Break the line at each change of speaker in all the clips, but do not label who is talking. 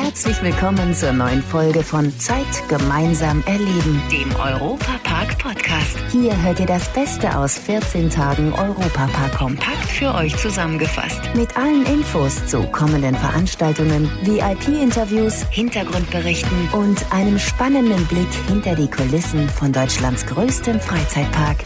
Herzlich willkommen zur neuen Folge von Zeit gemeinsam erleben, dem Europapark Podcast. Hier hört ihr das Beste aus 14 Tagen Europapark kompakt für euch zusammengefasst. Mit allen Infos zu kommenden Veranstaltungen, VIP-Interviews, Hintergrundberichten und einem spannenden Blick hinter die Kulissen von Deutschlands größtem Freizeitpark.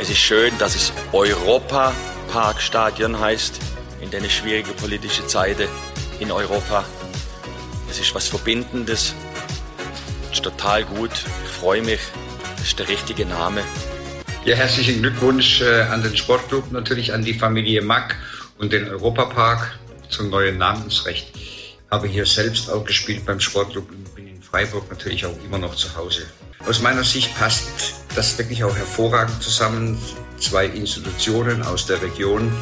Es ist schön, dass es Europa-Parkstadion heißt, in den schwierige politische Zeiten in Europa. Es ist was Verbindendes. Es ist total gut. Ich freue mich. Das ist der richtige Name.
Ja, herzlichen Glückwunsch äh, an den Sportclub, natürlich an die Familie Mack und den Europapark zum neuen Namensrecht. Habe hier selbst auch gespielt beim Sportclub und bin in Freiburg natürlich auch immer noch zu Hause. Aus meiner Sicht passt das wirklich auch hervorragend zusammen. Zwei Institutionen aus der Region,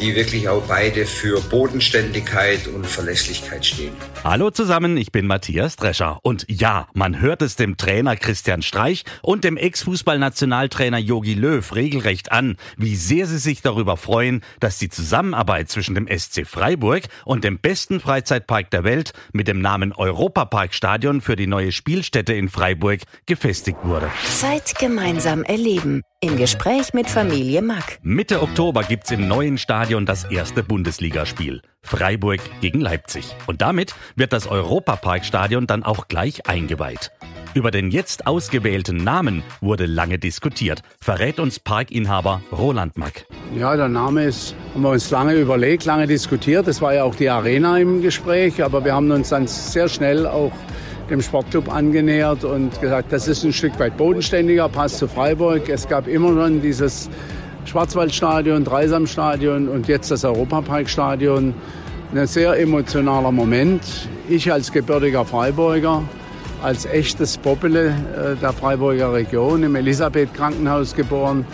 die wirklich auch beide für Bodenständigkeit und Verlässlichkeit stehen.
Hallo zusammen, ich bin Matthias Drescher. Und ja, man hört es dem Trainer Christian Streich und dem Ex-Fußballnationaltrainer Jogi Löw regelrecht an, wie sehr sie sich darüber freuen, dass die Zusammenarbeit zwischen dem SC Freiburg und dem besten Freizeitpark der Welt mit dem Namen Europaparkstadion für die neue Spielstätte in Freiburg gefestigt wurde.
Zeit gemeinsam erleben. Im Gespräch mit Familie Mack.
Mitte Oktober gibt's im neuen Stadion das erste Bundesligaspiel. Freiburg gegen Leipzig. Und damit wird das Europaparkstadion dann auch gleich eingeweiht. Über den jetzt ausgewählten Namen wurde lange diskutiert, verrät uns Parkinhaber Roland Mack.
Ja, der Name ist, haben wir uns lange überlegt, lange diskutiert. Es war ja auch die Arena im Gespräch, aber wir haben uns dann sehr schnell auch dem Sportclub angenähert und gesagt, das ist ein Stück weit bodenständiger, passt zu Freiburg. Es gab immer schon dieses Schwarzwaldstadion, Dreisamstadion und jetzt das Europaparkstadion. Ein sehr emotionaler Moment. Ich als gebürtiger Freiburger, als echtes Popele äh, der Freiburger Region, im Elisabeth Krankenhaus geboren,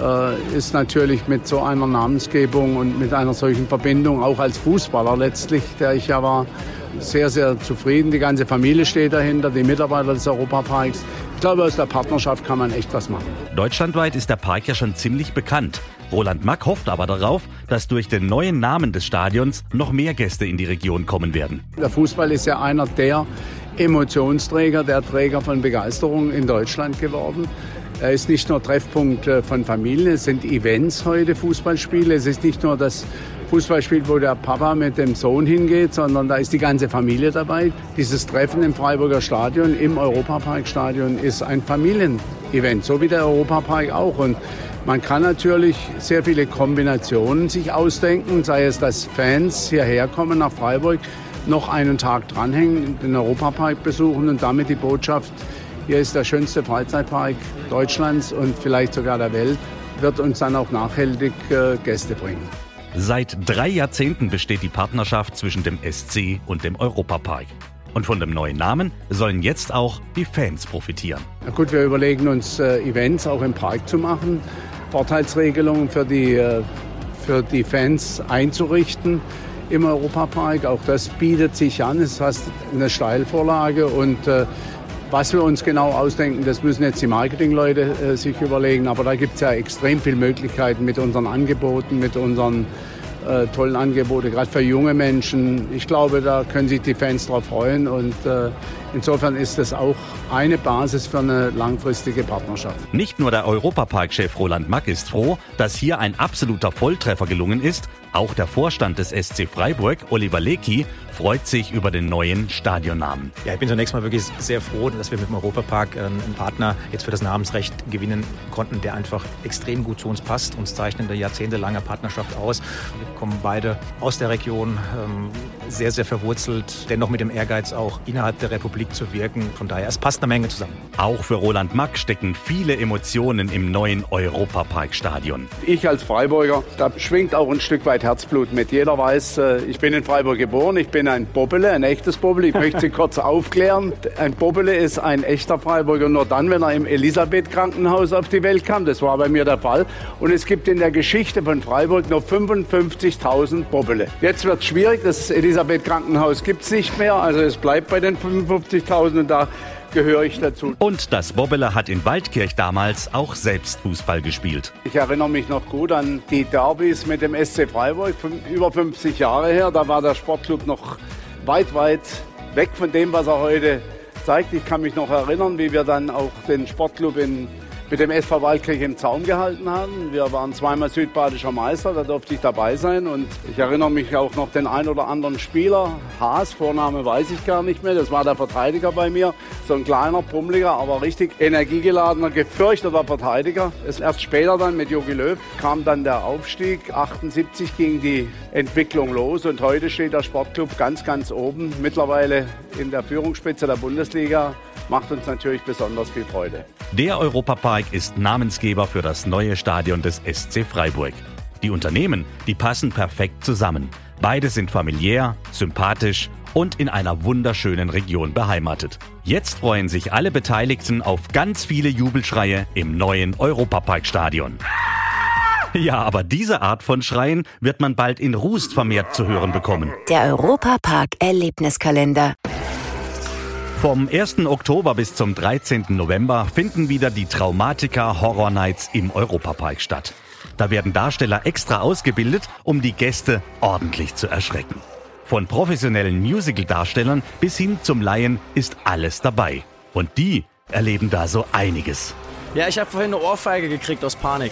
äh, ist natürlich mit so einer Namensgebung und mit einer solchen Verbindung, auch als Fußballer letztlich, der ich ja war, sehr, sehr zufrieden. Die ganze Familie steht dahinter, die Mitarbeiter des Europaparks. Ich glaube, aus der Partnerschaft kann man echt was machen.
Deutschlandweit ist der Park ja schon ziemlich bekannt. Roland Mack hofft aber darauf, dass durch den neuen Namen des Stadions noch mehr Gäste in die Region kommen werden.
Der Fußball ist ja einer der Emotionsträger, der Träger von Begeisterung in Deutschland geworden. Er ist nicht nur Treffpunkt äh, von Familien, es sind Events heute, Fußballspiele. Es ist nicht nur das Fußballspiel, wo der Papa mit dem Sohn hingeht, sondern da ist die ganze Familie dabei. Dieses Treffen im Freiburger Stadion, im Europaparkstadion, ist ein Familienevent, so wie der Europapark auch. Und man kann natürlich sehr viele Kombinationen sich ausdenken, sei es, dass Fans hierher kommen nach Freiburg, noch einen Tag dranhängen, den Europapark besuchen und damit die Botschaft hier ist der schönste Freizeitpark Deutschlands und vielleicht sogar der Welt, wird uns dann auch nachhaltig äh, Gäste bringen.
Seit drei Jahrzehnten besteht die Partnerschaft zwischen dem SC und dem Europapark. Und von dem neuen Namen sollen jetzt auch die Fans profitieren.
Na gut, wir überlegen uns äh, Events auch im Park zu machen, Vorteilsregelungen für die, äh, für die Fans einzurichten im Europapark. Auch das bietet sich an. Es ist eine Steilvorlage und äh, was wir uns genau ausdenken, das müssen jetzt die Marketingleute äh, sich überlegen. Aber da gibt es ja extrem viele Möglichkeiten mit unseren Angeboten, mit unseren äh, tollen Angeboten, gerade für junge Menschen. Ich glaube, da können sich die Fans drauf freuen. Und äh, insofern ist das auch eine Basis für eine langfristige Partnerschaft.
Nicht nur der Europapark-Chef Roland Mack ist froh, dass hier ein absoluter Volltreffer gelungen ist. Auch der Vorstand des SC Freiburg, Oliver Lecky, freut sich über den neuen Stadionnamen.
Ja, ich bin zunächst mal wirklich sehr froh, dass wir mit dem Europapark äh, einen Partner jetzt für das Namensrecht gewinnen konnten, der einfach extrem gut zu uns passt. Uns zeichnet eine jahrzehntelange Partnerschaft aus. Wir kommen beide aus der Region, ähm, sehr, sehr verwurzelt, dennoch mit dem Ehrgeiz auch innerhalb der Republik zu wirken. Von daher, es passt eine Menge zusammen.
Auch für Roland Mack stecken viele Emotionen im neuen Europaparkstadion.
Ich als Freiburger, da schwingt auch ein Stück weit Herzblut mit. Jeder weiß, äh, ich bin in Freiburg geboren, ich bin ein Bobbele, ein echtes Bobbele. Ich möchte Sie kurz aufklären. Ein Bobbele ist ein echter Freiburger nur dann, wenn er im Elisabeth-Krankenhaus auf die Welt kam. Das war bei mir der Fall. Und es gibt in der Geschichte von Freiburg nur 55.000 Bobbele. Jetzt wird es schwierig. Das Elisabeth-Krankenhaus gibt es nicht mehr. Also es bleibt bei den 55.000 und da gehöre ich dazu.
Und das Bobbele hat in Waldkirch damals auch selbst Fußball gespielt.
Ich erinnere mich noch gut an die Derbys mit dem SC Freiburg, über 50 Jahre her. Da war der Sportclub noch weit, weit weg von dem, was er heute zeigt. Ich kann mich noch erinnern, wie wir dann auch den Sportclub in mit dem SV Waldkirch im Zaum gehalten haben. Wir waren zweimal südbadischer Meister, da durfte ich dabei sein. Und ich erinnere mich auch noch den ein oder anderen Spieler. Haas, Vorname weiß ich gar nicht mehr. Das war der Verteidiger bei mir. So ein kleiner, pummeliger, aber richtig energiegeladener, gefürchteter Verteidiger. Erst später dann mit Jogi Löw kam dann der Aufstieg. 78 ging die Entwicklung los und heute steht der Sportclub ganz, ganz oben. Mittlerweile in der Führungsspitze der Bundesliga macht uns natürlich besonders viel Freude.
Der Europapark ist Namensgeber für das neue Stadion des SC Freiburg. Die Unternehmen, die passen perfekt zusammen. Beide sind familiär, sympathisch und in einer wunderschönen Region beheimatet. Jetzt freuen sich alle Beteiligten auf ganz viele Jubelschreie im neuen Europaparkstadion. Ja, aber diese Art von Schreien wird man bald in Rust vermehrt zu hören bekommen.
Der Europapark Erlebniskalender.
Vom 1. Oktober bis zum 13. November finden wieder die Traumatica Horror Nights im Europapark statt. Da werden Darsteller extra ausgebildet, um die Gäste ordentlich zu erschrecken. Von professionellen Musical-Darstellern bis hin zum Laien ist alles dabei. Und die erleben da so einiges.
Ja, ich habe vorhin eine Ohrfeige gekriegt aus Panik.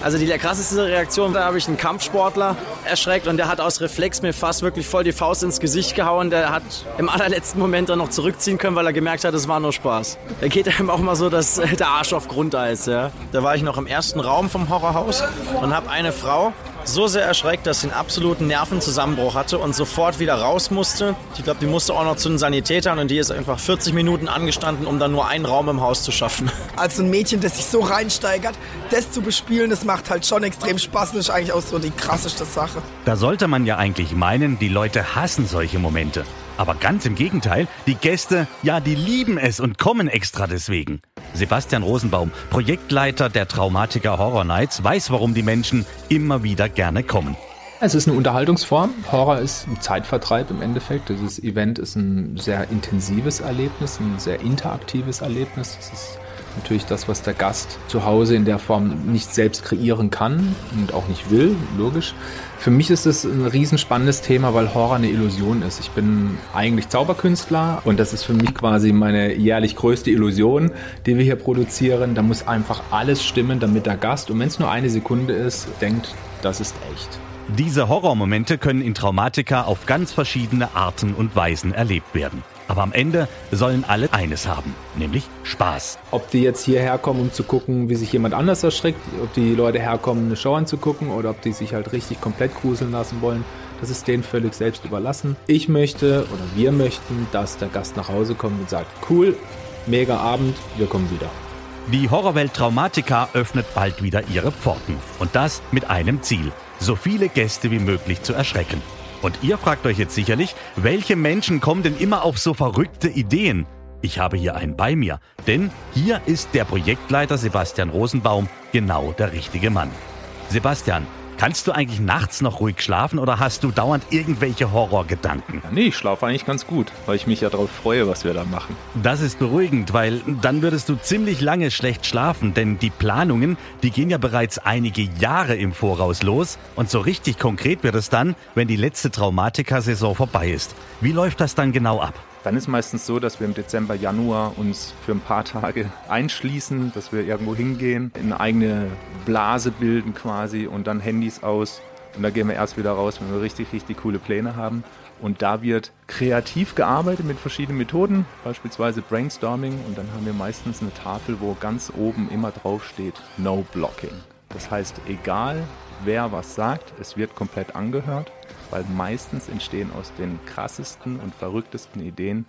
Also die krasseste Reaktion, da habe ich einen Kampfsportler erschreckt und der hat aus Reflex mir fast wirklich voll die Faust ins Gesicht gehauen. Der hat im allerletzten Moment dann noch zurückziehen können, weil er gemerkt hat, es war nur Spaß. Da geht einem auch mal so, dass der Arsch auf Grundeis. Ja. Da war ich noch im ersten Raum vom Horrorhaus und habe eine Frau so sehr erschreckt, dass sie einen absoluten Nervenzusammenbruch hatte und sofort wieder raus musste. Ich glaube, die musste auch noch zu den Sanitätern und die ist einfach 40 Minuten angestanden, um dann nur einen Raum im Haus zu schaffen.
Als ein Mädchen, das sich so reinsteigert, das zu bespielen, das macht halt schon extrem Spaß und ist eigentlich auch so die krasseste Sache.
Da sollte man ja eigentlich meinen, die Leute hassen solche Momente. Aber ganz im Gegenteil, die Gäste, ja, die lieben es und kommen extra deswegen. Sebastian Rosenbaum, Projektleiter der Traumatiker Horror Nights, weiß, warum die Menschen immer wieder gerne kommen.
Es ist eine Unterhaltungsform. Horror ist ein Zeitvertreib im Endeffekt. Dieses Event ist ein sehr intensives Erlebnis, ein sehr interaktives Erlebnis. Es ist natürlich das, was der Gast zu Hause in der Form nicht selbst kreieren kann und auch nicht will, logisch. Für mich ist es ein riesenspannendes Thema, weil Horror eine Illusion ist. Ich bin eigentlich Zauberkünstler und das ist für mich quasi meine jährlich größte Illusion, die wir hier produzieren. Da muss einfach alles stimmen, damit der Gast, und wenn es nur eine Sekunde ist, denkt, das ist echt.
Diese Horrormomente können in Traumatika auf ganz verschiedene Arten und Weisen erlebt werden. Aber am Ende sollen alle eines haben, nämlich Spaß.
Ob die jetzt hierher kommen, um zu gucken, wie sich jemand anders erschreckt, ob die Leute herkommen, eine Show anzugucken oder ob die sich halt richtig komplett gruseln lassen wollen, das ist denen völlig selbst überlassen. Ich möchte oder wir möchten, dass der Gast nach Hause kommt und sagt, cool, mega Abend, wir kommen wieder.
Die Horrorwelt Traumatica öffnet bald wieder ihre Pforten. Und das mit einem Ziel, so viele Gäste wie möglich zu erschrecken. Und ihr fragt euch jetzt sicherlich, welche Menschen kommen denn immer auf so verrückte Ideen? Ich habe hier einen bei mir, denn hier ist der Projektleiter Sebastian Rosenbaum genau der richtige Mann. Sebastian, Kannst du eigentlich nachts noch ruhig schlafen oder hast du dauernd irgendwelche Horrorgedanken?
Nee, ich schlafe eigentlich ganz gut, weil ich mich ja darauf freue, was wir da machen.
Das ist beruhigend, weil dann würdest du ziemlich lange schlecht schlafen, denn die Planungen, die gehen ja bereits einige Jahre im Voraus los und so richtig konkret wird es dann, wenn die letzte Traumatiker-Saison vorbei ist. Wie läuft das dann genau ab?
Dann ist meistens so, dass wir im Dezember, Januar uns für ein paar Tage einschließen, dass wir irgendwo hingehen, eine eigene Blase bilden quasi und dann Handys aus. Und da gehen wir erst wieder raus, wenn wir richtig, richtig coole Pläne haben. Und da wird kreativ gearbeitet mit verschiedenen Methoden, beispielsweise Brainstorming. Und dann haben wir meistens eine Tafel, wo ganz oben immer drauf steht No Blocking. Das heißt, egal wer was sagt, es wird komplett angehört weil meistens entstehen aus den krassesten und verrücktesten Ideen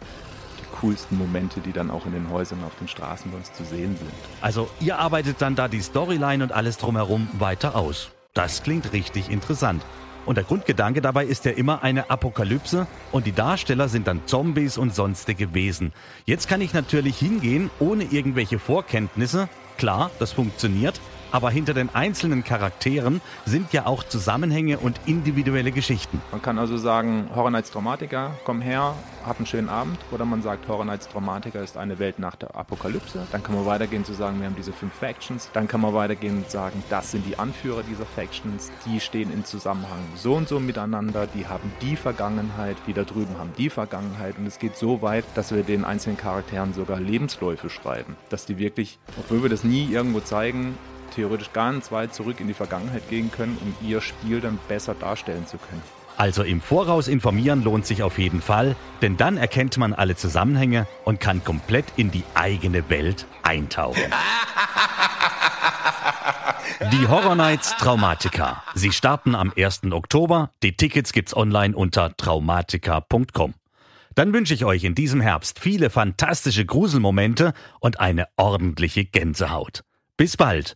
die coolsten Momente, die dann auch in den Häusern auf den Straßen bei uns zu sehen sind.
Also ihr arbeitet dann da die Storyline und alles drumherum weiter aus. Das klingt richtig interessant. Und der Grundgedanke dabei ist ja immer eine Apokalypse und die Darsteller sind dann Zombies und sonstige Wesen. Jetzt kann ich natürlich hingehen ohne irgendwelche Vorkenntnisse. Klar, das funktioniert. Aber hinter den einzelnen Charakteren sind ja auch Zusammenhänge und individuelle Geschichten.
Man kann also sagen, Horror Nights Traumatiker, komm her, hab einen schönen Abend. Oder man sagt, Horror Nights Traumatiker ist eine Welt nach der Apokalypse. Dann kann man weitergehen zu sagen, wir haben diese fünf Factions. Dann kann man weitergehen und sagen, das sind die Anführer dieser Factions. Die stehen in Zusammenhang so und so miteinander. Die haben die Vergangenheit, die da drüben haben die Vergangenheit. Und es geht so weit, dass wir den einzelnen Charakteren sogar Lebensläufe schreiben. Dass die wirklich, obwohl wir das nie irgendwo zeigen, theoretisch ganz weit zurück in die Vergangenheit gehen können, um ihr Spiel dann besser darstellen zu können.
Also im Voraus informieren lohnt sich auf jeden Fall, denn dann erkennt man alle Zusammenhänge und kann komplett in die eigene Welt eintauchen. Die Horror Nights Traumatica. Sie starten am 1. Oktober. Die Tickets gibt's online unter traumatica.com. Dann wünsche ich euch in diesem Herbst viele fantastische Gruselmomente und eine ordentliche Gänsehaut. Bis bald,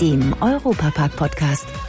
dem Europapark-Podcast.